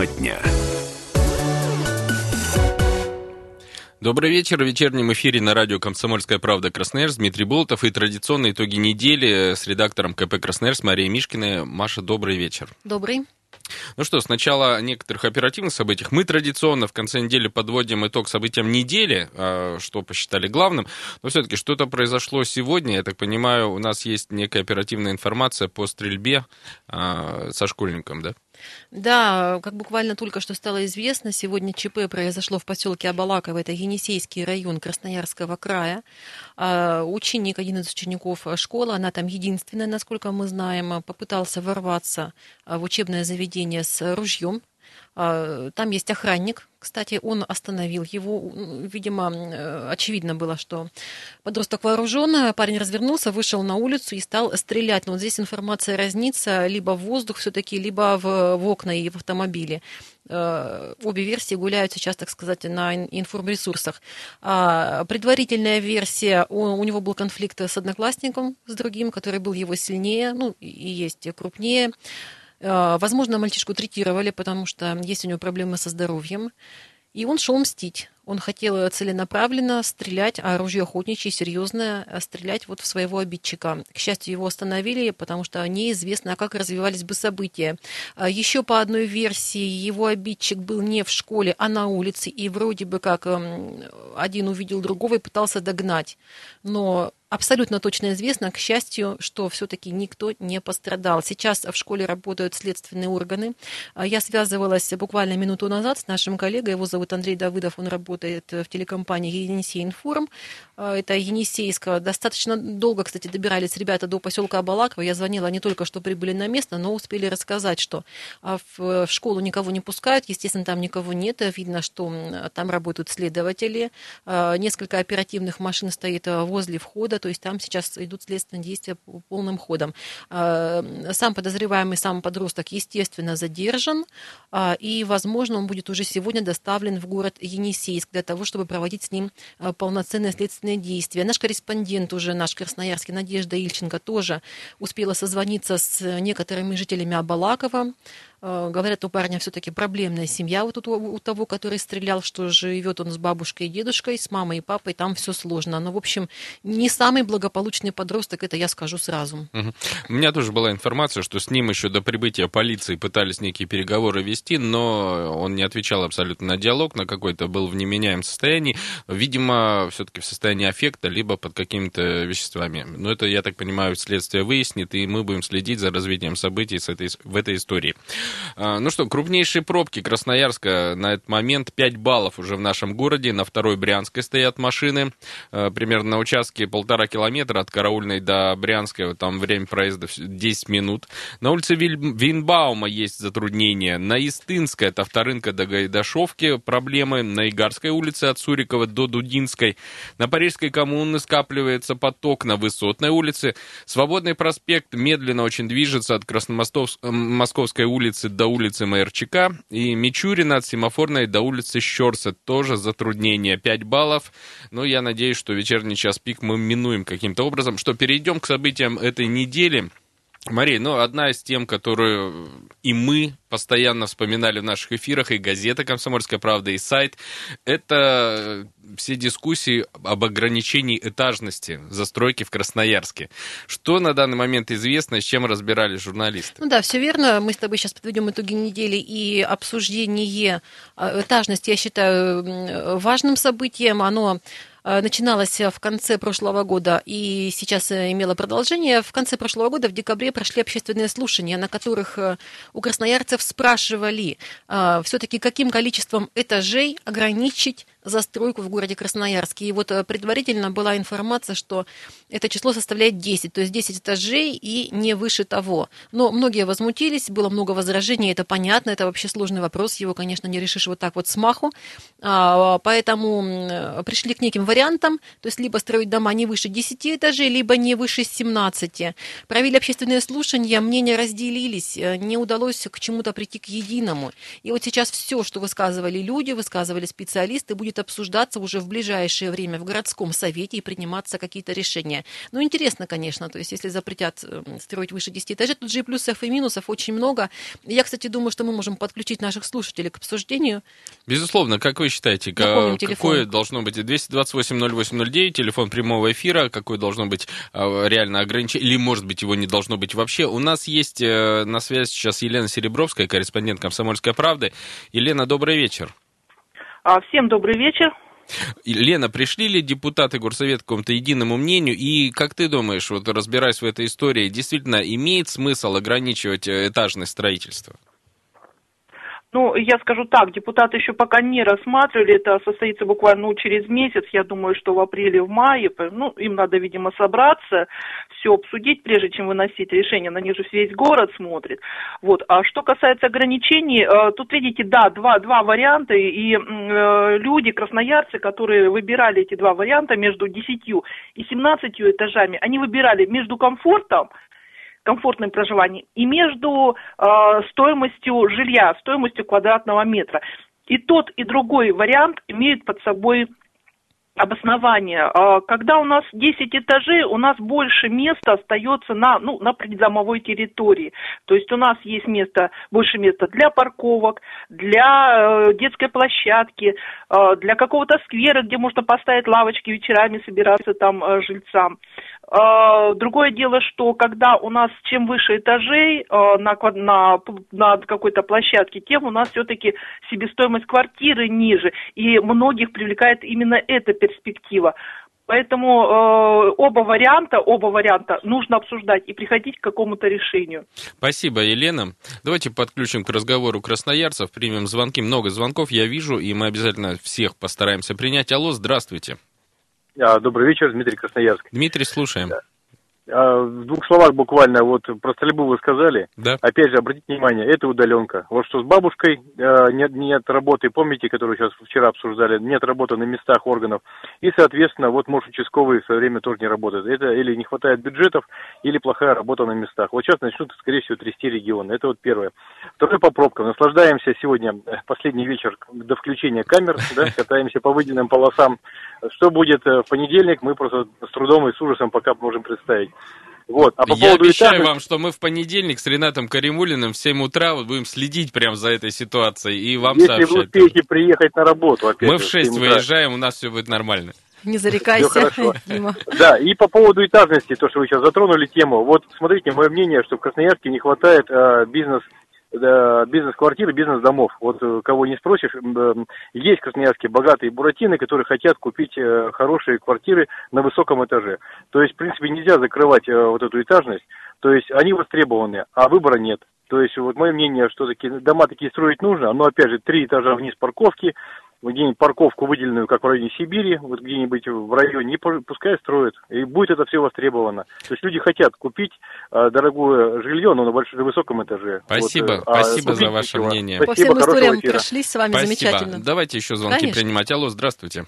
Тема дня. Добрый вечер. В вечернем эфире на радио «Комсомольская правда» Красноярск Дмитрий Болотов и традиционные итоги недели с редактором КП «Красноярск» Марией Мишкиной. Маша, добрый вечер. Добрый. Ну что, сначала о некоторых оперативных событиях. Мы традиционно в конце недели подводим итог событиям недели, а, что посчитали главным. Но все-таки что-то произошло сегодня. Я так понимаю, у нас есть некая оперативная информация по стрельбе а, со школьником, да? Да, как буквально только что стало известно, сегодня ЧП произошло в поселке Абалаково, это Енисейский район Красноярского края. А, ученик, один из учеников школы, она там единственная, насколько мы знаем, попытался ворваться в учебное заведение с ружьем. А, там есть охранник, кстати, он остановил его. Видимо, э, очевидно было, что подросток вооружен. Парень развернулся, вышел на улицу и стал стрелять. Но вот здесь информация разнится либо в воздух все-таки, либо в, в окна и в автомобиле. Э, обе версии гуляют сейчас, так сказать, на информресурсах. А предварительная версия, у него был конфликт с одноклассником, с другим, который был его сильнее, ну и есть крупнее. Э, возможно, мальчишку третировали, потому что есть у него проблемы со здоровьем. И он шел мстить. Он хотел целенаправленно стрелять, а оружие охотничье, серьезное, э, стрелять вот в своего обидчика. К счастью, его остановили, потому что неизвестно, как развивались бы события. А еще по одной версии, его обидчик был не в школе, а на улице, и вроде бы как эм, один увидел другого и пытался догнать. Но Абсолютно точно известно, к счастью, что все-таки никто не пострадал. Сейчас в школе работают следственные органы. А я связывалась буквально минуту назад с нашим коллегой, его зовут Андрей Давыдов, он работает в телекомпании «Енисей Информ». А, это Енисейского. Достаточно долго, кстати, добирались ребята до поселка Абалаково. Я звонила не только, что прибыли на место, но успели рассказать, что а, в школу никого не пускают. Естественно, там никого нет. Видно, что там работают следователи. Несколько оперативных машин стоит возле входа то есть там сейчас идут следственные действия полным ходом. А, сам подозреваемый, сам подросток, естественно, задержан, а, и, возможно, он будет уже сегодня доставлен в город Енисейск для того, чтобы проводить с ним а, полноценные следственные действия. Наш корреспондент уже, наш красноярский Надежда Ильченко, тоже успела созвониться с некоторыми жителями Абалакова, Э, говорят, у парня все-таки проблемная семья вот у, у того, который стрелял, что живет он с бабушкой и дедушкой, с мамой и папой, там все сложно. Но, в общем, не самый благополучный подросток, это я скажу сразу. Угу. У меня тоже была информация, что с ним еще до прибытия полиции пытались некие переговоры вести, но он не отвечал абсолютно на диалог, на какой-то был в неменяемом состоянии. Видимо, все-таки в состоянии аффекта, либо под какими-то веществами. Но это, я так понимаю, следствие выяснит, и мы будем следить за развитием событий с этой, в этой истории. А, ну что, крупнейшие пробки Красноярска на этот момент 5 баллов уже в нашем городе. На второй Брянской стоят машины. А, примерно на участке полтора километра от Караульной до Брянской. Там время проезда 10 минут. На улице Винбаума есть затруднения. На Истынской от Авторынка до Гайдашовки проблемы. На Игарской улице от Сурикова до Дудинской. На Парижской коммуны скапливается поток. На Высотной улице Свободный проспект медленно очень движется от Красномосковской улицы улицы до улицы Майорчика и Мичурина от Семафорной до улицы Щерса. Тоже затруднение 5 баллов. Но я надеюсь, что вечерний час пик мы минуем каким-то образом. Что, перейдем к событиям этой недели. Мария, ну, одна из тем, которую и мы постоянно вспоминали в наших эфирах, и газета «Комсомольская правда», и сайт, это все дискуссии об ограничении этажности застройки в Красноярске. Что на данный момент известно, с чем разбирались журналисты? Ну да, все верно. Мы с тобой сейчас подведем итоги недели, и обсуждение а, этажности, я считаю, важным событием. Оно Э, начиналась в конце прошлого года и сейчас э, имела продолжение. В конце прошлого года, в декабре, прошли общественные слушания, на которых э, у красноярцев спрашивали все-таки, каким количеством этажей ограничить застройку в городе Красноярске. И вот э, предварительно была информация, что это число составляет 10, то есть 10 этажей и не выше того. Но многие возмутились, было много возражений, это понятно, это вообще сложный вопрос, его, конечно, не решишь вот так вот смаху. А, поэтому пришли к неким вариантам, то есть либо строить дома не выше 10 этажей, либо не выше 17. Провели общественные слушания, мнения разделились, э, не удалось к чему-то прийти к единому. И вот сейчас все, что высказывали люди, высказывали специалисты, будет будет обсуждаться уже в ближайшее время в городском совете и приниматься какие-то решения. Ну, интересно, конечно, то есть если запретят эм, строить выше 10 этажей, тут же и плюсов, и минусов очень много. Я, кстати, думаю, что мы можем подключить наших слушателей к обсуждению. Безусловно, как вы считаете, Напомним, какое телефон. должно быть 228-0809, телефон прямого эфира, какое должно быть а, реально ограничение, или, может быть, его не должно быть вообще. У нас есть э, на связи сейчас Елена Серебровская, корреспондент «Комсомольской правды». Елена, добрый вечер. А, всем добрый вечер. Лена, пришли ли депутаты Горсовета к какому-то единому мнению? И как ты думаешь, вот разбираясь в этой истории, действительно имеет смысл ограничивать э, этажное строительство? Ну, я скажу так, депутаты еще пока не рассматривали, это состоится буквально ну, через месяц, я думаю, что в апреле, в мае, ну, им надо, видимо, собраться, все обсудить, прежде чем выносить решение, на них же весь город смотрит. Вот. А что касается ограничений, э, тут, видите, да, два, два варианта, и э, люди, красноярцы, которые выбирали эти два варианта между 10 и 17 этажами, они выбирали между комфортом комфортным проживанием и между э, стоимостью жилья, стоимостью квадратного метра. И тот, и другой вариант имеют под собой обоснование. А, когда у нас 10 этажей, у нас больше места остается на, ну, на придомовой территории. То есть у нас есть место, больше места для парковок, для э, детской площадки, э, для какого-то сквера, где можно поставить лавочки вечерами, собираться там э, жильцам. Другое дело, что когда у нас чем выше этажей на, на, на какой-то площадке, тем у нас все-таки себестоимость квартиры ниже. И многих привлекает именно эта перспектива. Поэтому э, оба варианта, оба варианта нужно обсуждать и приходить к какому-то решению. Спасибо, Елена. Давайте подключим к разговору красноярцев, примем звонки. Много звонков я вижу, и мы обязательно всех постараемся принять. Алло, здравствуйте. А, добрый вечер, Дмитрий Красноярск. Дмитрий, слушаем. Да. А, в двух словах буквально, вот про стрельбу вы сказали. Да. Опять же, обратите внимание, это удаленка. Вот что с бабушкой э, нет, нет работы, помните, которую сейчас вчера обсуждали, нет работы на местах органов. И, соответственно, вот муж участковый в свое время тоже не работает. Это или не хватает бюджетов, или плохая работа на местах. Вот сейчас начнут, скорее всего, трясти регионы. Это вот первое. Второе по пробкам. Наслаждаемся сегодня, э, последний вечер до включения камер, да, катаемся по выделенным полосам. Что будет э, в понедельник, мы просто с трудом и с ужасом пока можем представить. Вот. А по Я поводу обещаю этажности... вам, что мы в понедельник с Ренатом Каримулиным в 7 утра вот будем следить прям за этой ситуацией и вам Если сообщать. Если вы успеете приехать на работу, опять Мы в 6 выезжаем, у нас все будет нормально. Не зарекайся, Дима. Да, и по поводу этажности, то, что вы сейчас затронули тему. Вот смотрите, мое мнение, что в Красноярске не хватает э, бизнес бизнес-квартиры, бизнес-домов. Вот э, кого не спросишь, есть в Красноярске богатые буратины, которые хотят купить э, хорошие квартиры на высоком этаже. То есть, в принципе, нельзя закрывать э, вот эту этажность. То есть, они востребованы, а выбора нет. То есть, вот мое мнение, что такие дома такие строить нужно, но, опять же, три этажа вниз парковки, где-нибудь парковку выделенную, как в районе Сибири, вот где-нибудь в районе, пускай строят. И будет это все востребовано. То есть люди хотят купить э, дорогое жилье, но на большом, высоком этаже. Спасибо, вот, а спасибо за ваше ничего. мнение. Спасибо, По всем историям эфира. прошлись с вами спасибо. замечательно. Давайте еще звонки Конечно. принимать. Алло, здравствуйте.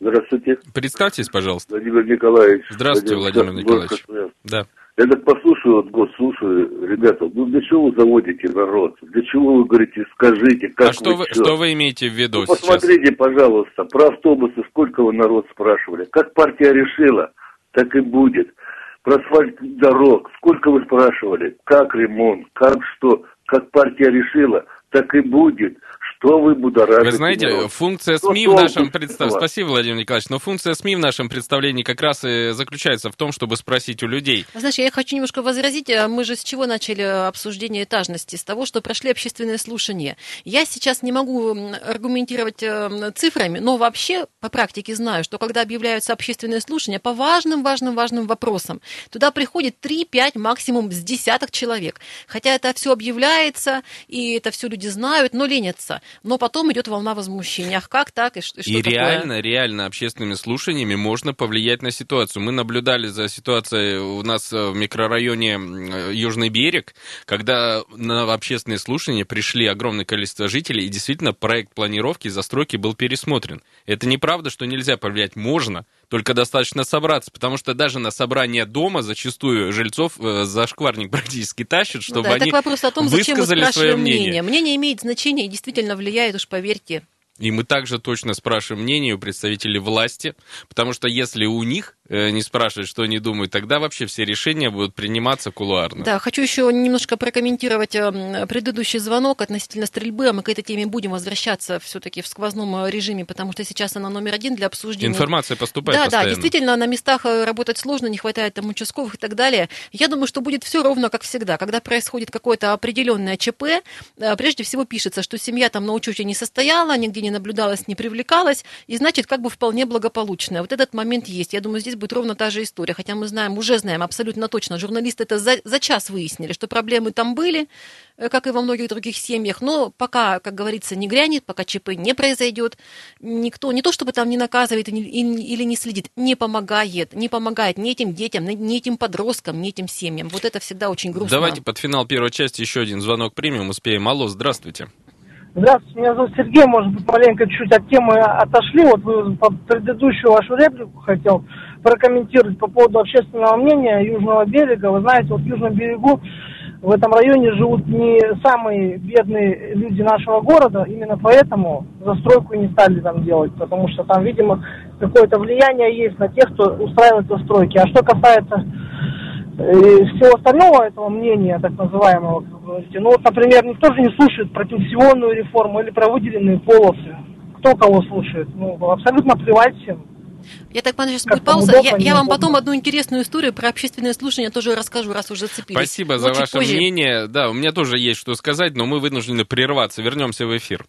Здравствуйте. Представьтесь, пожалуйста. Владимир Николаевич. Здравствуйте, Владимир, Владимир Николаевич. Да. Я так послушаю, вот год слушаю, ребята, ну для чего вы заводите народ? Для чего вы говорите, скажите, как А что вы, что? что вы имеете в виду ну, Посмотрите, сейчас? пожалуйста, про автобусы, сколько вы народ спрашивали. Как партия решила, так и будет. Про асфальт дорог, сколько вы спрашивали, как ремонт, как что, как партия решила, так и будет. Что вы будоражите? Вы знаете, народ? функция СМИ в нашем представлении... Спасибо, Владимир Николаевич, но функция СМИ в нашем представлении как раз и заключается в том, чтобы спросить у людей. Знаешь, я хочу немножко возразить. А мы же с чего начали обсуждение этажности? С того, что прошли общественные слушания. Я сейчас не могу аргументировать э, цифрами, но вообще по практике знаю, что когда объявляются общественные слушания по важным, важным, важным вопросам, туда приходит 3-5, максимум с десяток человек. Хотя это все объявляется, и это все люди знают, но ленятся но потом идет волна возмущения. Ах, как так? И, что и такое? реально, реально общественными слушаниями можно повлиять на ситуацию. Мы наблюдали за ситуацией у нас в микрорайоне Южный берег, когда на общественные слушания пришли огромное количество жителей, и действительно проект планировки и застройки был пересмотрен. Это неправда, что нельзя повлиять. Можно, только достаточно собраться, потому что даже на собрание дома зачастую жильцов э, зашкварник практически тащат, чтобы ну да, они так вопрос о том, зачем мы свое мнение. мнение. Мнение имеет значение и действительно влияет, уж поверьте, И мы также точно спрашиваем мнение у представителей власти, потому что если у них не спрашивать, что они думают, тогда вообще все решения будут приниматься кулуарно. Да, хочу еще немножко прокомментировать э, предыдущий звонок относительно стрельбы, а мы к этой теме будем возвращаться все-таки в сквозном э, режиме, потому что сейчас она номер один для обсуждения. Информация поступает Да, постоянно. да, действительно, на местах работать сложно, не хватает там участковых и так далее. Я думаю, что будет все ровно как всегда. Когда происходит какое-то определенное ЧП, прежде всего пишется, что семья там на учете не состояла, нигде не наблюдалась, не привлекалась, и значит, как бы вполне благополучная. Вот этот момент есть. Я думаю, здесь будет ровно та же история. Хотя мы знаем, уже знаем абсолютно точно, журналисты это за, за час выяснили, что проблемы там были, э, как и во многих других семьях. Но пока, как говорится, не грянет, пока ЧП не произойдет, никто не то чтобы там не наказывает или не следит, не помогает. Не помогает ни этим детям, ни этим подросткам, ни этим семьям. Вот это всегда очень грустно. Давайте под финал первой части еще один звонок примем, успеем. Алло, здравствуйте. Здравствуйте, меня зовут Сергей, может быть, маленько чуть от темы отошли. Вот вы предыдущую вашу реплику хотел прокомментировать по поводу общественного мнения Южного берега. Вы знаете, вот в Южном берегу в этом районе живут не самые бедные люди нашего города, именно поэтому застройку не стали там делать, потому что там, видимо, какое-то влияние есть на тех, кто устраивает застройки. А что касается и всего остального этого мнения, так называемого, как вы говорите, ну вот, например, никто же не слушает про пенсионную реформу или про выделенные полосы. Кто кого слушает? Ну, абсолютно плевать всем. Я так понимаю, сейчас будет пауза. Я, я вам потом одну интересную историю про общественное слушание тоже расскажу, раз уже зацепились. Спасибо за ваше позже. мнение. Да, у меня тоже есть что сказать, но мы вынуждены прерваться. Вернемся в эфир.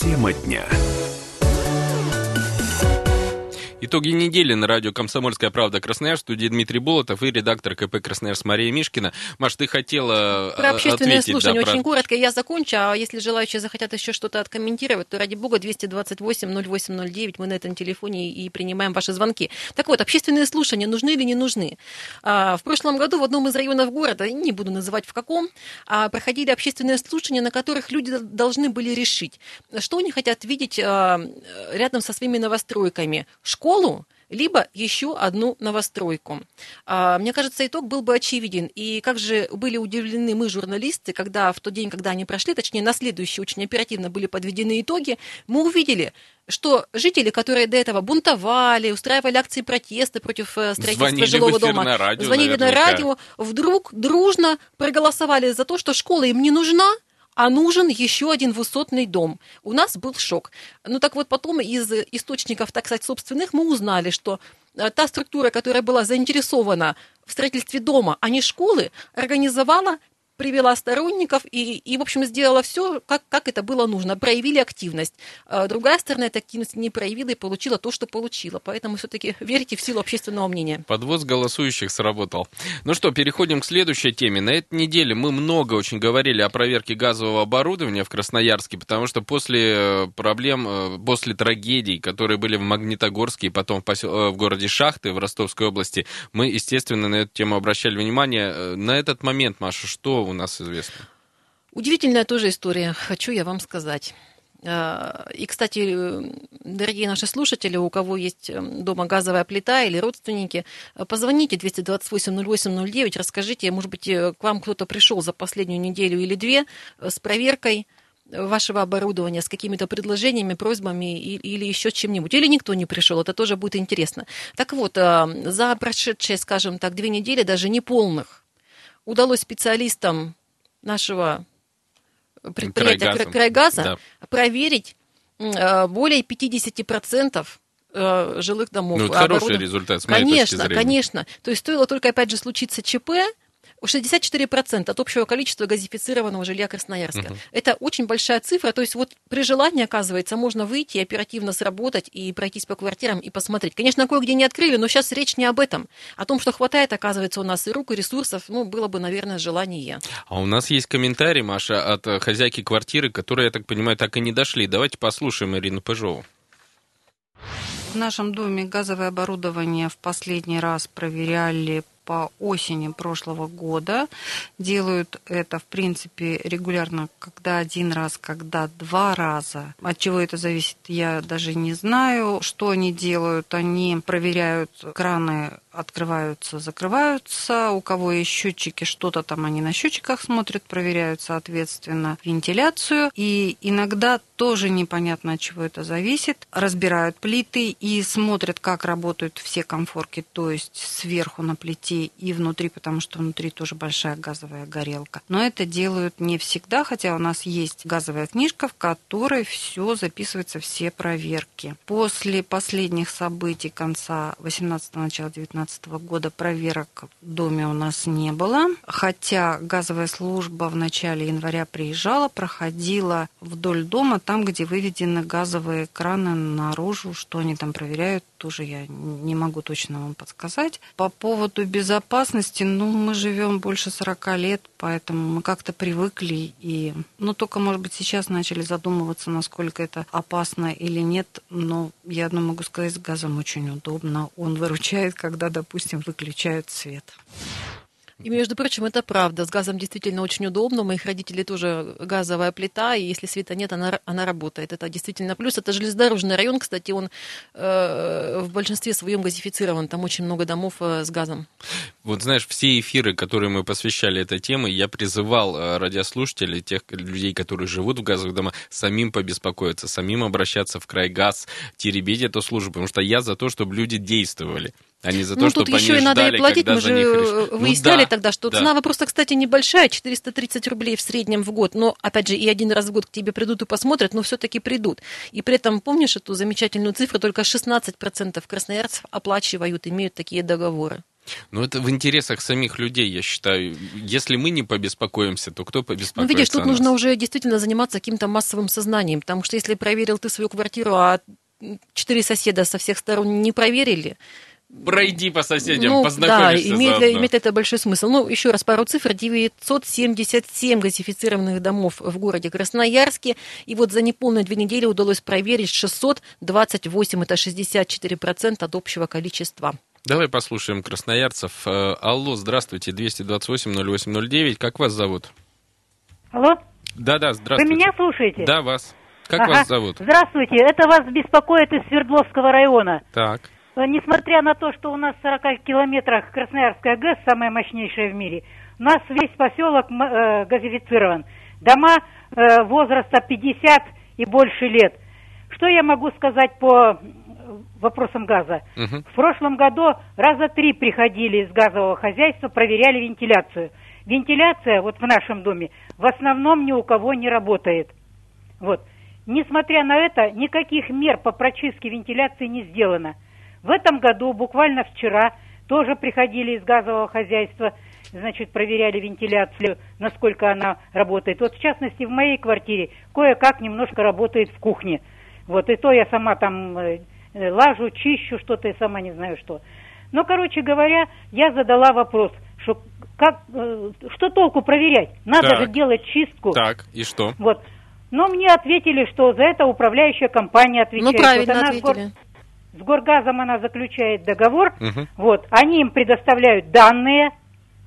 Тема дня. Итоги недели на радио «Комсомольская правда» Красноярск. В студии Дмитрий Болотов и редактор КП «Красноярск» Мария Мишкина. Маш, ты хотела Про общественное ответить, слушание да, очень про... коротко. Я закончу, а если желающие захотят еще что-то откомментировать, то, ради бога, 228-0809, мы на этом телефоне и принимаем ваши звонки. Так вот, общественные слушания нужны или не нужны? А, в прошлом году в одном из районов города, не буду называть в каком, а, проходили общественные слушания, на которых люди должны были решить, что они хотят видеть а, рядом со своими новостройками. Школу школу, либо еще одну новостройку. А, мне кажется, итог был бы очевиден. И как же были удивлены мы, журналисты, когда в тот день, когда они прошли, точнее, на следующий очень оперативно были подведены итоги, мы увидели, что жители, которые до этого бунтовали, устраивали акции протеста против э, строительства звонили жилого дома, на радио, звонили наверняка. на радио, вдруг дружно проголосовали за то, что школа им не нужна, а нужен еще один высотный дом. У нас был шок. Ну так вот потом из источников, так сказать, собственных мы узнали, что э, та структура, которая была заинтересована в строительстве дома, а не школы, организовала привела сторонников и, и в общем, сделала все, как, как это было нужно. Проявили активность. А другая сторона этой активности не проявила и получила то, что получила. Поэтому все-таки верьте в силу общественного мнения. Подвоз голосующих сработал. Ну что, переходим к следующей теме. На этой неделе мы много очень говорили о проверке газового оборудования в Красноярске, потому что после э, проблем, э, после трагедий, которые были в Магнитогорске и потом в, посел... Э, в городе Шахты в Ростовской области, мы, естественно, на эту тему обращали внимание. На этот момент, Маша, что у нас известно? Удивительная тоже история, хочу я вам сказать. А, и, кстати, дорогие наши слушатели, у кого есть эм, дома газовая плита или родственники, позвоните 228-08-09, расскажите, может быть, э, к вам кто-то пришел за последнюю неделю или две э, с проверкой вашего оборудования, с какими-то предложениями, просьбами или еще чем-нибудь. Или никто не пришел, это тоже будет интересно. Так вот, э, за прошедшие, скажем так, две недели, даже неполных, удалось специалистам нашего предприятия Крайгаза, Крайгаза да. проверить э, более 50% э, жилых домов. Ну, это хороший результат, с моей Конечно, точки зрения. конечно. То есть стоило только, опять же, случиться ЧП, 64% от общего количества газифицированного жилья Красноярска. Угу. Это очень большая цифра. То есть вот при желании, оказывается, можно выйти, оперативно сработать и пройтись по квартирам и посмотреть. Конечно, кое-где не открыли, но сейчас речь не об этом. О том, что хватает, оказывается, у нас и рук, и ресурсов. Ну, было бы, наверное, желание. А у нас есть комментарий, Маша, от хозяйки квартиры, которые, я так понимаю, так и не дошли. Давайте послушаем Ирину Пыжову. В нашем доме газовое оборудование в последний раз проверяли по осени прошлого года. Делают это, в принципе, регулярно, когда один раз, когда два раза. От чего это зависит, я даже не знаю. Что они делают? Они проверяют краны открываются, закрываются. У кого есть счетчики, что-то там они на счетчиках смотрят, проверяют, соответственно, вентиляцию. И иногда тоже непонятно, от чего это зависит. Разбирают плиты и смотрят, как работают все комфорки, то есть сверху на плите и внутри, потому что внутри тоже большая газовая горелка. Но это делают не всегда, хотя у нас есть газовая книжка, в которой все записывается, все проверки. После последних событий конца 18 начала 19 года проверок в доме у нас не было, хотя газовая служба в начале января приезжала, проходила вдоль дома, там, где выведены газовые краны наружу, что они там проверяют, тоже я не могу точно вам подсказать. По поводу безопасности, ну, мы живем больше 40 лет, поэтому мы как-то привыкли и, ну, только, может быть, сейчас начали задумываться, насколько это опасно или нет, но я одно могу сказать, с газом очень удобно. Он выручает, когда, допустим, выключают свет. И, между прочим, это правда. С газом действительно очень удобно. У моих родителей тоже газовая плита, и если света нет, она, она работает. Это действительно плюс. Это железнодорожный район, кстати, он э, в большинстве своем газифицирован. Там очень много домов э, с газом. Вот знаешь, все эфиры, которые мы посвящали этой теме, я призывал э, радиослушателей, тех людей, которые живут в газовых домах, самим побеспокоиться, самим обращаться в край газ, теребить эту службу, потому что я за то, чтобы люди действовали а не за то, ну, тут еще и надо и платить, мы же реш... выясняли ну, да, тогда, что да. цена вопроса, кстати, небольшая, 430 рублей в среднем в год, но, опять же, и один раз в год к тебе придут и посмотрят, но все-таки придут. И при этом, помнишь эту замечательную цифру, только 16% красноярцев оплачивают, имеют такие договоры. Ну, это в интересах самих людей, я считаю. Если мы не побеспокоимся, то кто побеспокоится Ну, видишь, тут нужно уже действительно заниматься каким-то массовым сознанием, потому что если проверил ты свою квартиру, а четыре соседа со всех сторон не проверили, Пройди по соседям, ну, познакомишься да, имеет, заодно. имеет это большой смысл. Ну, еще раз пару цифр. 977 газифицированных домов в городе Красноярске. И вот за неполные две недели удалось проверить 628, это 64% от общего количества. Давай послушаем красноярцев. Э, Алло, здравствуйте, 228-08-09. Как вас зовут? Алло, Да-да, вы здравствуйте. меня слушаете? Да, вас. Как Ага. вас зовут? Здравствуйте, это вас беспокоит из Свердловского района. Так. Э, Несмотря на то, что у нас в 40 километрах Красноярская ГЭС, самая мощнейшая в мире, у нас весь поселок э, газифицирован. Дома э, возраста 50 и больше лет. Что я могу сказать по вопросам газа? Мгм. В прошлом году раза три приходили из газового хозяйства, проверяли вентиляцию. Вентиляция вот в нашем доме в основном ни у кого не работает. Вот. Несмотря на это, никаких мер по прочистке вентиляции не сделано. В этом году, буквально вчера, тоже приходили из газового хозяйства, значит, проверяли вентиляцию, насколько она работает. Вот, в частности, в моей квартире кое-как немножко работает в кухне. Вот, и то я сама там э, э, лажу, чищу что-то, я сама не знаю что. Но, короче говоря, я задала вопрос, что, как, э, что толку проверять? Надо Так. же делать чистку. Так, и что? Вот. Но мне ответили, что за это управляющая компания отвечает. Ну, правильно Вот ответили. С Горгазом она заключает договор, Мгм. вот, они им предоставляют данные,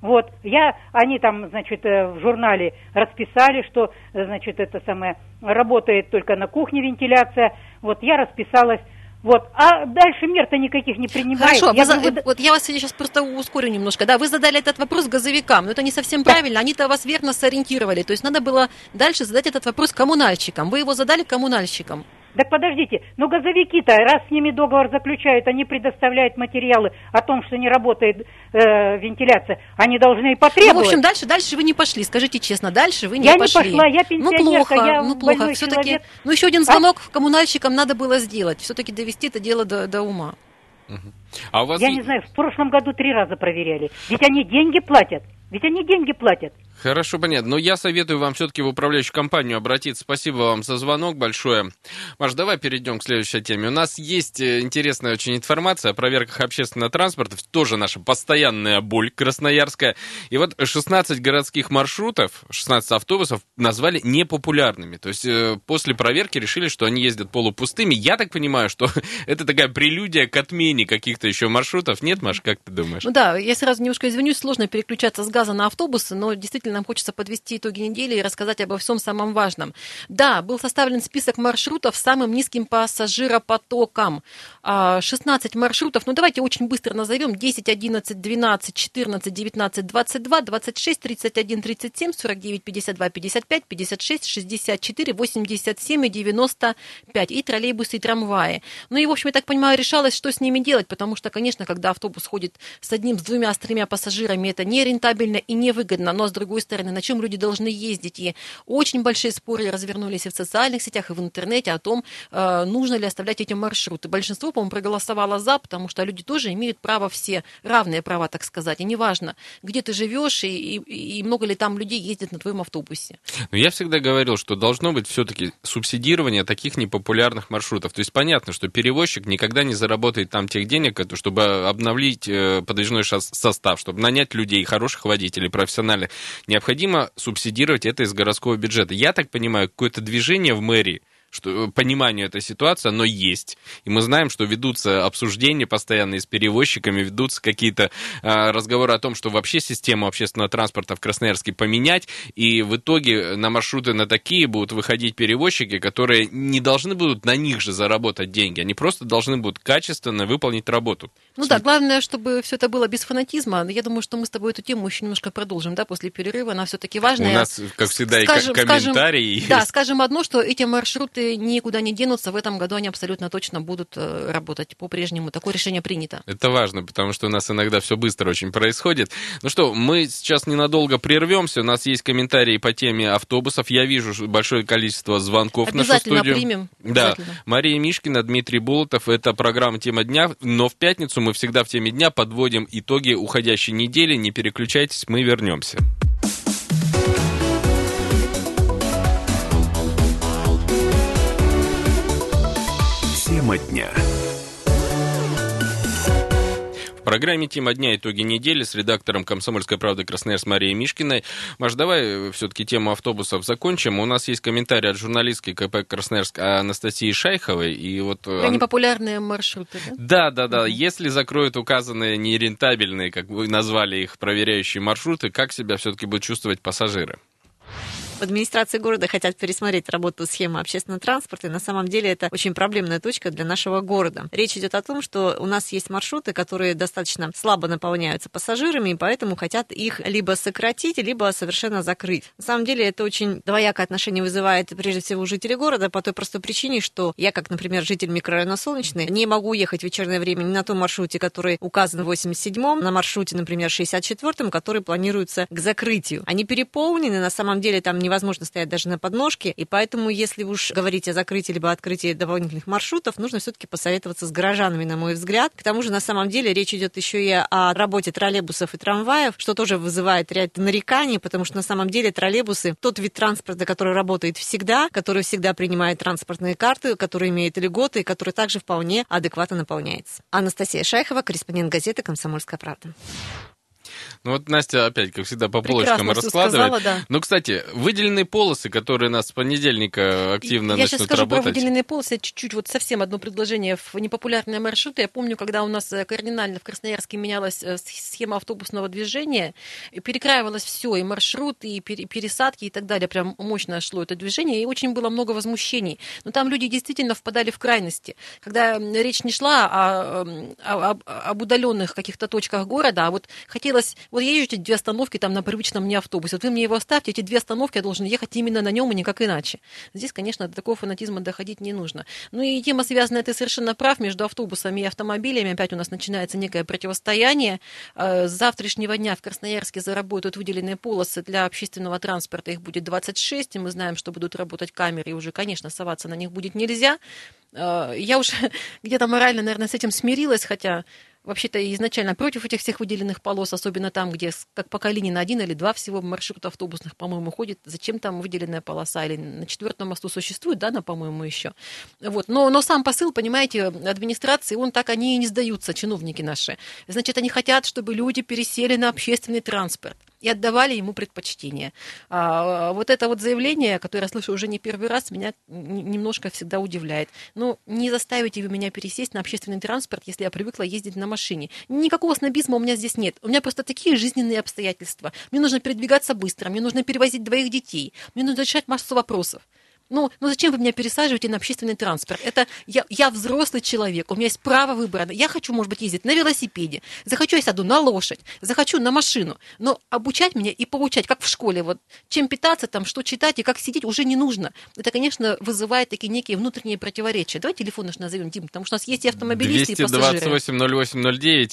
вот, я, они там, значит, э, в журнале расписали, что, э, значит, это самое, работает только на кухне вентиляция, вот, я расписалась, вот, а дальше мер-то никаких не принимают. Хорошо, Я вы вы- вот я вас сейчас просто ускорю немножко. Да, вы задали этот вопрос газовикам, но это не совсем правильно. Они-то вас верно сориентировали. То есть надо было дальше задать этот вопрос коммунальщикам. Вы его задали коммунальщикам. Так подождите, но газовики-то, раз с ними договор заключают, они предоставляют материалы о том, что не работает э, вентиляция, они должны и Ну, потребовать. в общем, дальше, дальше вы не пошли. Скажите честно, дальше вы не Я не пошли. пошла, я Ну, пенсионерка, плохо, я ну, плохо. больной Все-таки, человек. ну, еще один А? звонок коммунальщикам надо было сделать. Все-таки довести это дело до, до ума. А у вас... Я не знаю, в прошлом году три раза проверяли. Ведь они деньги платят. Ведь они деньги платят. Хорошо, понятно. Но я советую вам все-таки в управляющую компанию обратиться. Спасибо вам за звонок большое. Маш, давай перейдем к следующей теме. У нас есть э, интересная очень информация о проверках общественного транспорта. Тоже наша постоянная боль красноярская. И вот 16 городских маршрутов, 16 автобусов назвали непопулярными. То есть э, после проверки решили, что они ездят полупустыми. Я так понимаю, что это такая прелюдия к отмене каких-то еще маршрутов. Нет, Маш, как ты думаешь? Ну да, я сразу немножко извинюсь, сложно переключаться с газа на автобусы, но действительно радиослушатели, нам хочется подвести итоги недели и рассказать обо всем самом важном. Да, был составлен список маршрутов с самым низким пассажиропотоком. 16 а, маршрутов, ну давайте очень быстро назовем. 10, 11, 12, 14, 19, 22, 26, 31, 37, 49, 52, 55, 56, 64, 87 и 95. И троллейбусы, и трамваи. Ну и, в общем, я так понимаю, решалось, что с ними делать, потому что, конечно, когда автобус ходит с одним, с двумя, с тремя пассажирами, это не рентабельно и невыгодно. Но, с другой стороны, на чем люди должны ездить? И очень большие споры развернулись и в социальных сетях, и в интернете о том, э, нужно ли оставлять эти маршруты. Большинство, по-моему, проголосовало за, потому что люди тоже имеют право все, равные права, так сказать. И неважно, где ты живешь и, и, и много ли там людей ездит на твоем автобусе. Но я всегда говорил, что должно быть все-таки субсидирование таких непопулярных маршрутов. То есть понятно, что перевозчик никогда не заработает там тех денег, чтобы обновить э, подвижной состав, чтобы нанять людей, хороших водителей, профессиональных. Необходимо субсидировать это из городского бюджета. Я так понимаю, какое-то движение в мэрии что э, пониманию этой ситуации, оно есть. И мы знаем, что ведутся обсуждения постоянные с перевозчиками, ведутся какие-то э, разговоры о том, что вообще систему общественного транспорта в Красноярске поменять, и в итоге на маршруты на такие будут выходить перевозчики, которые не должны будут на них же заработать деньги, они просто должны будут качественно выполнить работу. Ну да, главное, чтобы все это было без фанатизма. Я думаю, что мы с тобой эту тему еще немножко продолжим, да, после перерыва, она все-таки важная. У нас, как всегда, скажем, и комментарии. Скажем, да, скажем одно, что эти маршруты продукты никуда не денутся. В этом году они абсолютно точно будут э, работать по-прежнему. Такое решение принято. Это важно, потому что у нас иногда все быстро очень происходит. Ну что, мы сейчас ненадолго прервемся. У нас есть комментарии по теме автобусов. Я вижу большое количество звонков в нашу студию. примем. Да. Мария Мишкина, Дмитрий Болотов. Это программа «Тема дня». Но в пятницу мы всегда в теме дня подводим итоги уходящей недели. Не переключайтесь, мы вернемся. Тема дня. В программе «Тема дня. Итоги недели» с редактором «Комсомольской правды» Красноярск Марией Мишкиной. Маш, давай все-таки тему автобусов закончим. У нас есть комментарий от журналистки КП Красноярск Анастасии Шайховой. И вот... Про непопулярные маршруты, да? Да, да, да. Угу. Если закроют указанные нерентабельные, как вы назвали их, проверяющие маршруты, как себя все-таки будут чувствовать пассажиры? В администрации города хотят пересмотреть работу схемы общественного транспорта, и на самом деле это очень проблемная точка для нашего города. Речь идет о том, что у нас есть маршруты, которые достаточно слабо наполняются пассажирами, и поэтому хотят их либо сократить, либо совершенно закрыть. На самом деле это очень двоякое отношение вызывает прежде всего у жителей города по той простой причине, что я, как, например, житель микрорайона Солнечный, не могу ехать в вечернее время ни на том маршруте, который указан в 87-м, на маршруте, например, 64-м, который планируется к закрытию. Они переполнены, на самом деле там не невозможно стоять даже на подножке, и поэтому, если уж говорить о закрытии либо открытии дополнительных маршрутов, нужно все-таки посоветоваться с горожанами, на мой взгляд. К тому же, на самом деле, речь идет еще и о работе троллейбусов и трамваев, что тоже вызывает ряд нареканий, потому что на самом деле троллейбусы тот вид транспорта, который работает всегда, который всегда принимает транспортные карты, который имеет льготы и который также вполне адекватно наполняется. Анастасия Шайхова, корреспондент газеты «Комсомольская правда». Ну вот Настя опять, как всегда, по полочкам раскладывает. Сказала, да. Ну, кстати, выделенные полосы, которые нас с понедельника активно Я начнут сейчас скажу работать. про выделенные полосы, чуть-чуть вот совсем одно предложение в непопулярные маршруты. Я помню, когда у нас э, кардинально в Красноярске менялась э, схема автобусного движения, перекраивалось все, и маршрут, и пересадки, и так далее. Прям мощно шло это движение, и очень было много возмущений. Но там люди действительно впадали в крайности. Когда речь не шла о, о, о, об удаленных каких-то точках города, а вот хотелось вот я две остановки там на привычном мне автобусе. Вот вы мне его оставьте, эти две остановки я должен ехать именно на нем и никак иначе. Здесь, конечно, до такого фанатизма доходить не нужно. Ну и тема, связанная, ты совершенно прав, между автобусами и автомобилями. Опять у нас начинается некое противостояние. Э, с завтрашнего дня в Красноярске заработают выделенные полосы для общественного транспорта. Их будет 26, и мы знаем, что будут работать камеры, и уже, конечно, соваться на них будет нельзя. Э, я уже где-то морально, наверное, с этим смирилась, хотя вообще-то изначально против этих всех выделенных полос, особенно там, где как по Калинина один или два всего маршрута автобусных, по-моему, ходит. Зачем там выделенная полоса? Или на четвертом мосту существует, да, на, по-моему, еще. Вот. Но, но сам посыл, понимаете, администрации, он так они и не сдаются, чиновники наши. Значит, они хотят, чтобы люди пересели на общественный транспорт. И отдавали ему предпочтение. А, вот это вот заявление, которое я слышу уже не первый раз, меня немножко всегда удивляет. Ну, не заставите вы меня пересесть на общественный транспорт, если я привыкла ездить на машине. Никакого снобизма у меня здесь нет. У меня просто такие жизненные обстоятельства. Мне нужно передвигаться быстро, мне нужно перевозить двоих детей, мне нужно решать массу вопросов. Ну, ну зачем вы меня пересаживаете на общественный транспорт? Это я, я взрослый человек, у меня есть право выбора. Я хочу, может быть, ездить на велосипеде, захочу я сяду на лошадь, захочу на машину. Но обучать меня и получать, как в школе, вот чем питаться, там, что читать и как сидеть уже не нужно. Это, конечно, вызывает такие некие внутренние противоречия. Давай телефон наш назовем, Дим, потому что у нас есть и автомобилисты, 228 и пассажиры.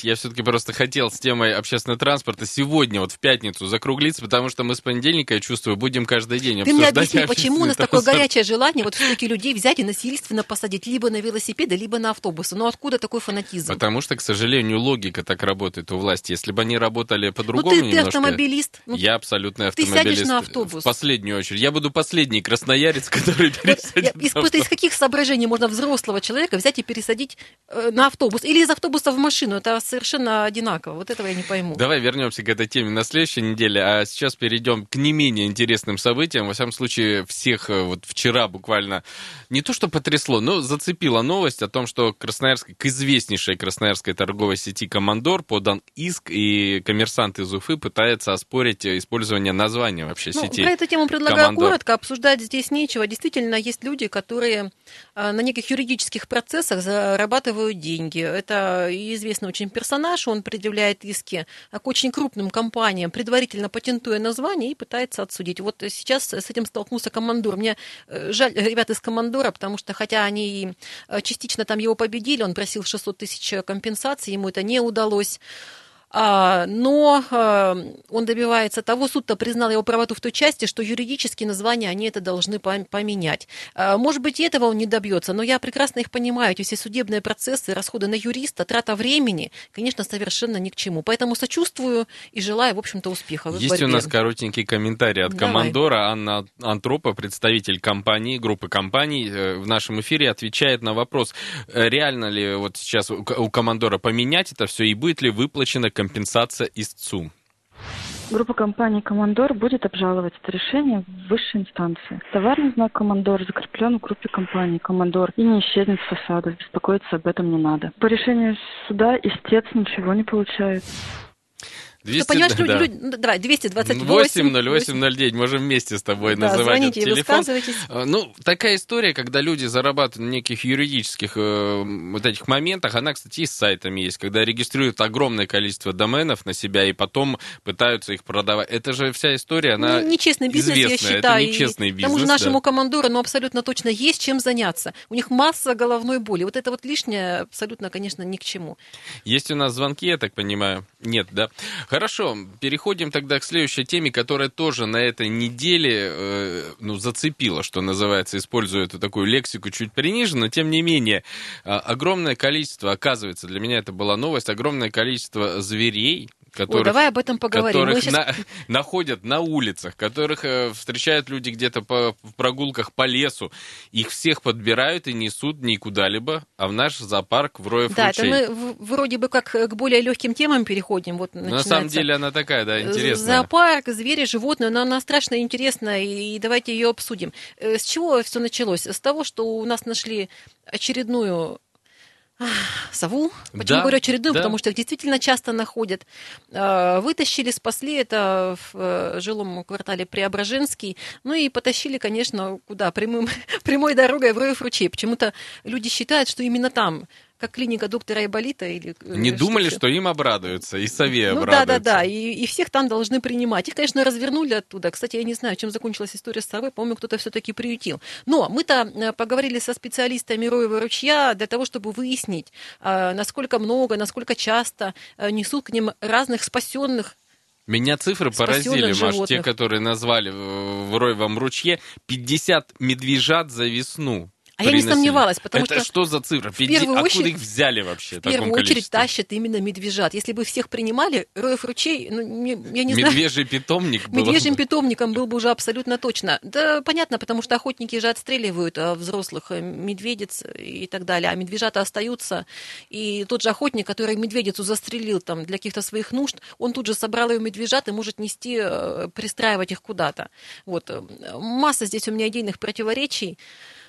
Я все-таки просто хотел с темой общественного транспорта сегодня, вот в пятницу, закруглиться, потому что мы с понедельника, я чувствую, будем каждый день Ты мне объясни, почему у нас такой горячий горячее желание вот все-таки людей взять и насильственно посадить либо на велосипеды, либо на автобусы. Но откуда такой фанатизм? Потому что, к сожалению, логика так работает у власти. Если бы они работали по-другому ну, ты, ты автомобилист. Ну, я абсолютно автомобилист. Ты сядешь на автобус. В последнюю очередь. Я буду последний красноярец, который пересадит вот, из, из каких соображений можно взрослого человека взять и пересадить э, на автобус? Или из автобуса в машину? Это совершенно одинаково. Вот этого я не пойму. Давай вернемся к этой теме на следующей неделе. А сейчас перейдем к не менее интересным событиям. Во всяком случае, всех э, вот вчера буквально не то что потрясло, но зацепила новость о том, что Красноярск, к известнейшей красноярской торговой сети «Командор» подан иск, и коммерсант из Уфы пытается оспорить использование названия вообще ну, сети Про эту тему предлагаю «Командор». коротко, обсуждать здесь нечего. Действительно, есть люди, которые а, на неких юридических процессах зарабатывают деньги. Это известный очень персонаж, он предъявляет иски к очень крупным компаниям, предварительно патентуя название и пытается отсудить. Вот сейчас с этим столкнулся командор. Мне жаль ребят из командора, потому что хотя они э, частично там его победили, он просил 600 тысяч компенсаций, ему это не удалось. А, но а, он добивается того, суд-то признал его правоту в той части, что юридические названия они это должны поменять. А, может быть, этого он не добьется, но я прекрасно их понимаю. Эти все судебные процессы, расходы на юриста, трата времени, конечно, совершенно ни к чему. Поэтому сочувствую и желаю, в общем-то, успеха. Есть борьбе. у нас коротенький комментарий от Давай. командора Анна Антропа, представитель компании, группы компаний, э, в нашем эфире отвечает на вопрос, э, реально ли вот сейчас у командора поменять это все и будет ли выплачено компенсация компенсация истцу. Группа компаний «Командор» будет обжаловать это решение в высшей инстанции. Товарный знак «Командор» закреплен в группе компаний «Командор» и не исчезнет с фасадов. Беспокоиться об этом не надо. По решению суда истец ничего не получает. 200, Ты понимаешь, да. люди, ну, давай, 228. 80809, можем вместе с тобой да, называть звоните этот телефон. высказывайтесь. А, ну, такая история, когда люди зарабатывают на неких юридических э, вот этих моментах, она, кстати, и с сайтами есть, когда регистрируют огромное количество доменов на себя и потом пытаются их продавать. Это же вся история, она ну, Нечестный бизнес, известная. я считаю. Это нечестный бизнес. К тому же нашему да. командору, ну, абсолютно точно есть чем заняться. У них масса головной боли. Вот это вот лишнее абсолютно, конечно, ни к чему. Есть у нас звонки, я так понимаю? Нет, да? Хорошо, переходим тогда к следующей теме, которая тоже на этой неделе э, ну, зацепила, что называется, используя эту такую лексику чуть приниженно, но тем не менее, э, огромное количество, оказывается, для меня это была новость, огромное количество зверей, которых, О, давай об этом поговорим. которых сейчас... на, находят на улицах, которых э, встречают люди где-то по, в прогулках по лесу. Их всех подбирают и несут никуда-либо, а в наш зоопарк в Роев Да, ручей. это мы вроде бы как к более легким темам переходим. Вот на самом деле она такая, да, интересная. Зоопарк, звери, животные, но она страшно интересная, и давайте ее обсудим. Э, с чего все началось? С того, что у нас нашли очередную сову. Почему да, говорю очередную? Да. Потому что их действительно часто находят. А, вытащили, спасли это в э, жилом квартале Преображенский. Ну и потащили, конечно, куда? Прямым, прямой дорогой в Роев ручей. Почему-то люди считают, что именно там как клиника доктора Айболита или... Э, Не думали, что им обрадуются, и сове ну, обрадуются. да-да-да, и, и всех там должны принимать. Их, конечно, развернули оттуда. Кстати, я не знаю, чем закончилась история с совой, по-моему, кто-то все-таки приютил. Но мы-то э, поговорили со специалистами Роева ручья для того, чтобы выяснить, э, насколько много, насколько часто несут к ним разных спасенных меня цифры поразили, Маш, те, которые назвали в Роевом ручье, 50 медвежат за весну. А я не сомневалась, потому Это что... что за цифра? в Пяти- первую Откуда очередь- их взяли вообще? В в первую очередь количестве? тащат именно медвежат. Если бы всех принимали, роев ручей, ну, не- я не знаю... Медвежий питомник был. Медвежьим питомником был бы уже абсолютно точно. Да, понятно, потому что охотники же отстреливают а, взрослых э, медведиц и так далее, а медвежата остаются. И тот же охотник, который медведицу застрелил там для каких-то своих нужд, он тут же собрал ее медвежат и может нести, э, пристраивать их куда-то. Вот. э, Масса здесь у меня идейных противоречий.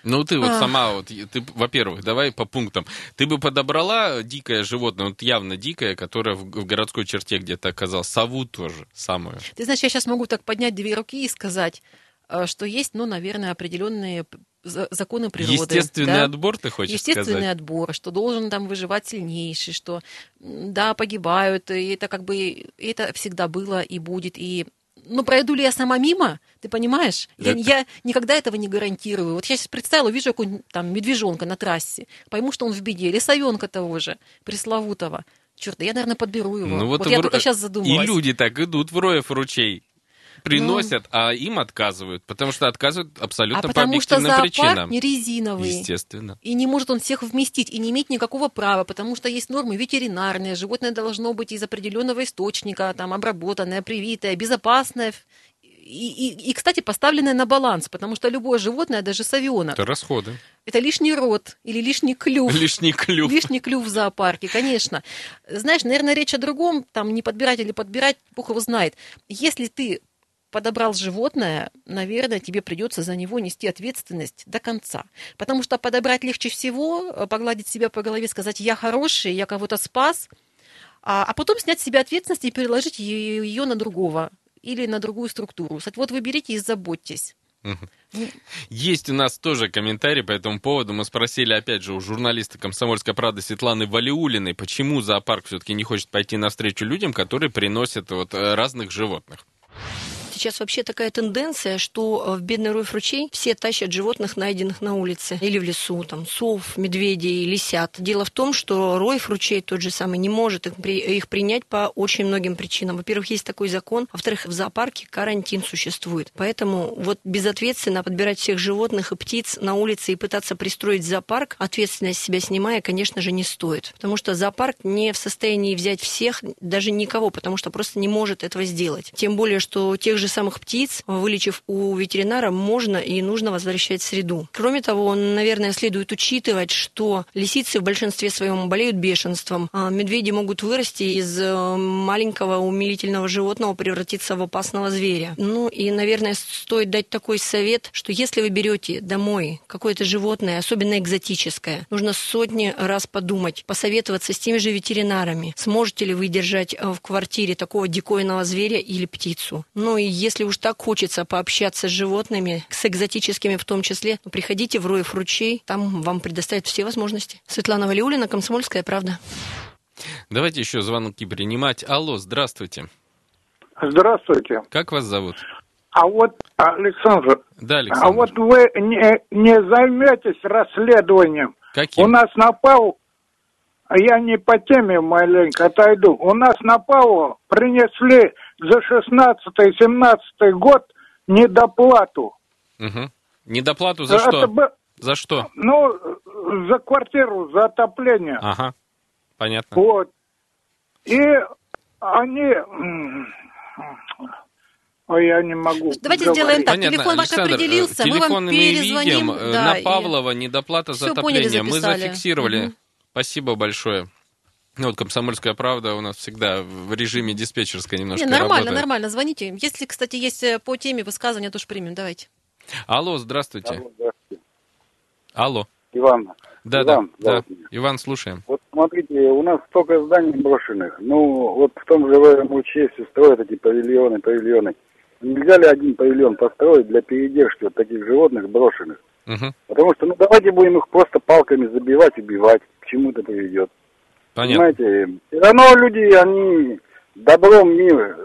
Ну, ты вот Ах. сама, вот, ты, во-первых, давай по пунктам. Ты бы подобрала дикое животное, вот явно дикое, которое в, в городской черте где-то оказалось, сову тоже самую. Ты знаешь, я сейчас могу так поднять две руки и сказать, э, что есть, ну, наверное, определенные законы природы. Естественный да? отбор, ты хочешь Естественный сказать? отбор, что должен там выживать сильнейший, что да, погибают, и это как бы и это всегда было и будет, и ну, пройду ли я сама мимо, ты понимаешь? Я, Это- я никогда этого не гарантирую. Вот я сейчас представила, вижу какую-нибудь там медвежонка на трассе, пойму, что он в беде, или совенка того же, пресловутого. Черт, я, наверное, подберу его. Ну, вот я в- только сейчас задумалась. И люди так идут в роев ручей. Приносят, а им отказывают, потому что отказывают абсолютно а по потому что зоопарк причинам. не резиновый. Естественно. И не может он всех вместить, и не имеет никакого права, потому что есть нормы ветеринарные, животное должно быть из определенного источника, там, обработанное, привитое, безопасное, и, и, и, кстати, поставленное на баланс, потому что любое животное, даже совенок, Это расходы. это лишний рот или лишний клюв. Лишний клюв. Лишний клюв в зоопарке, конечно. Знаешь, наверное, речь о другом, там не подбирать или подбирать, Бог его знает. Если ты подобрал животное, наверное, тебе придется за него нести ответственность до конца. Потому что подобрать легче всего, э, погладить себя по голове, сказать, я хороший, я кого-то спас, а, а потом снять с себя ответственность и переложить ее на другого или на другую структуру. Сказать, вот вы берите и заботьтесь. Есть у нас тоже комментарий по этому поводу. Мы спросили, опять же, у журналиста «Комсомольской правды» Светланы Валиулиной, почему зоопарк все-таки не хочет пойти навстречу людям, которые приносят вот э, разных животных. Сейчас вообще такая тенденция, что э, в бедный Руев ручей все тащат животных, найденных на улице или в лесу, там, сов, медведей, лисят. Дело в том, что Руев ручей тот же самый не может их, при- их принять по очень многим причинам. Во-первых, есть такой закон, во-вторых, в зоопарке карантин существует. Поэтому вот безответственно подбирать всех животных и птиц на улице и пытаться пристроить в зоопарк, ответственность себя снимая, конечно же, не стоит. Потому что зоопарк не в состоянии взять всех, даже никого, потому что просто не может этого сделать. Тем более, что тех же самых птиц, вылечив у ветеринара, можно и нужно возвращать в среду. Кроме того, наверное, следует учитывать, что лисицы в большинстве своем болеют бешенством, а медведи могут вырасти из э, маленького умилительного животного превратиться в опасного зверя. Ну и, наверное, стоит дать такой совет, что если вы берете домой какое-то животное, особенно экзотическое, нужно сотни раз подумать, посоветоваться с теми же ветеринарами, сможете ли вы держать э, в квартире такого дикойного зверя или птицу. Ну и если уж так хочется пообщаться с животными, с экзотическими в том числе, приходите в Роев ручей, там вам предоставят все возможности. Светлана Валиулина, Комсомольская правда. Давайте еще звонки принимать. Алло, здравствуйте. Здравствуйте. Как вас зовут? А вот, Александр, Да, а Александр. вот вы не, не займетесь расследованием. Каким? У нас напал, а я не по теме маленько отойду, у нас на ПАО принесли за 16-17 год недоплату. Мгм. Недоплату за Это что? бы- За что? ну, за квартиру, за отопление. Ага, понятно. Вот. И они... Ой, я не могу. Давайте говорить. сделаем так. Понятно, телефон ваш Александр, определился, э, мы вам мы перезвоним. видим. Э, да, На и- Павлова недоплата за поняли, отопление. Мы записали. зафиксировали. Мгм. Спасибо большое. Ну, вот «Комсомольская правда» у нас всегда в режиме диспетчерской немножко Не, нормально, работает. нормально, звоните. Если, кстати, есть э, по теме высказывания, тоже примем. Давайте. Алло, здравствуйте. Алло, здравствуйте. Алло. Иван. Да, Иван, да, да. Иван, слушаем. Вот смотрите, у нас столько зданий брошенных. Ну, вот в том же ВМУЧ все строят эти павильоны, павильоны. Нельзя ли один павильон построить для передержки вот таких животных брошенных? Мгм. Потому что, ну, давайте будем их просто палками забивать, убивать. К чему это приведет? Понятно. Понимаете, все равно люди, они добром мира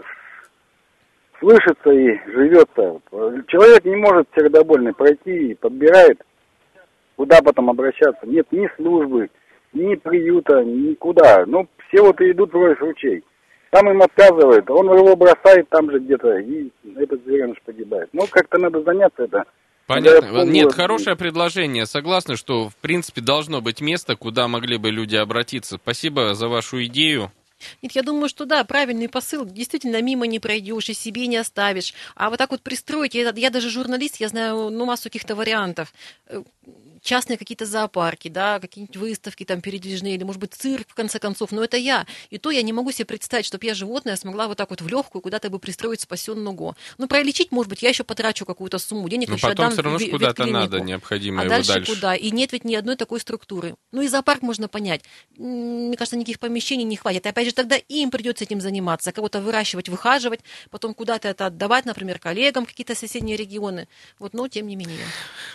слышится и живется. Человек не может сердобольный пройти и подбирает, куда потом обращаться. Нет ни службы, ни приюта, никуда. Ну, все вот и идут в рой ручей. Там им отказывают, он его бросает там же где-то, и этот звереныш погибает. Ну, как-то надо заняться это. Понятно. Нет, хорошее предложение. Согласны, что, в принципе, должно быть место, куда могли бы люди обратиться. Спасибо за вашу идею. Нет, я думаю, что да, правильный посыл. Действительно, мимо не пройдешь и себе не оставишь. А вот так вот пристроить, я, я даже журналист, я знаю ну, массу каких-то вариантов э, частные какие-то зоопарки, да, какие-нибудь выставки там передвижные, или, может быть, цирк, в конце концов, но это я. И то я не могу себе представить, чтобы я животное смогла вот так вот в легкую куда-то бы пристроить спасенного. Ну, пролечить, может быть, я еще потрачу какую-то сумму денег, но еще потом отдам все равно в, куда-то надо необходимо а его дальше, дальше куда? И нет ведь ни одной такой структуры. Ну, и зоопарк можно понять. Мне кажется, никаких помещений не хватит. И опять же, тогда им придется этим заниматься, кого-то выращивать, выхаживать, потом куда-то это отдавать, например, коллегам какие-то соседние регионы. Вот, но тем не менее.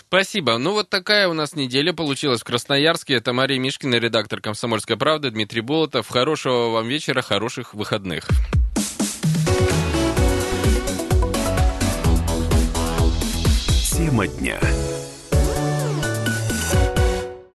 Спасибо. Ну, вот такая у нас неделя получилась в Красноярске. Это Мария Мишкина, редактор «Комсомольской правды», Дмитрий Болотов. Хорошего вам вечера, хороших выходных. Тема дня.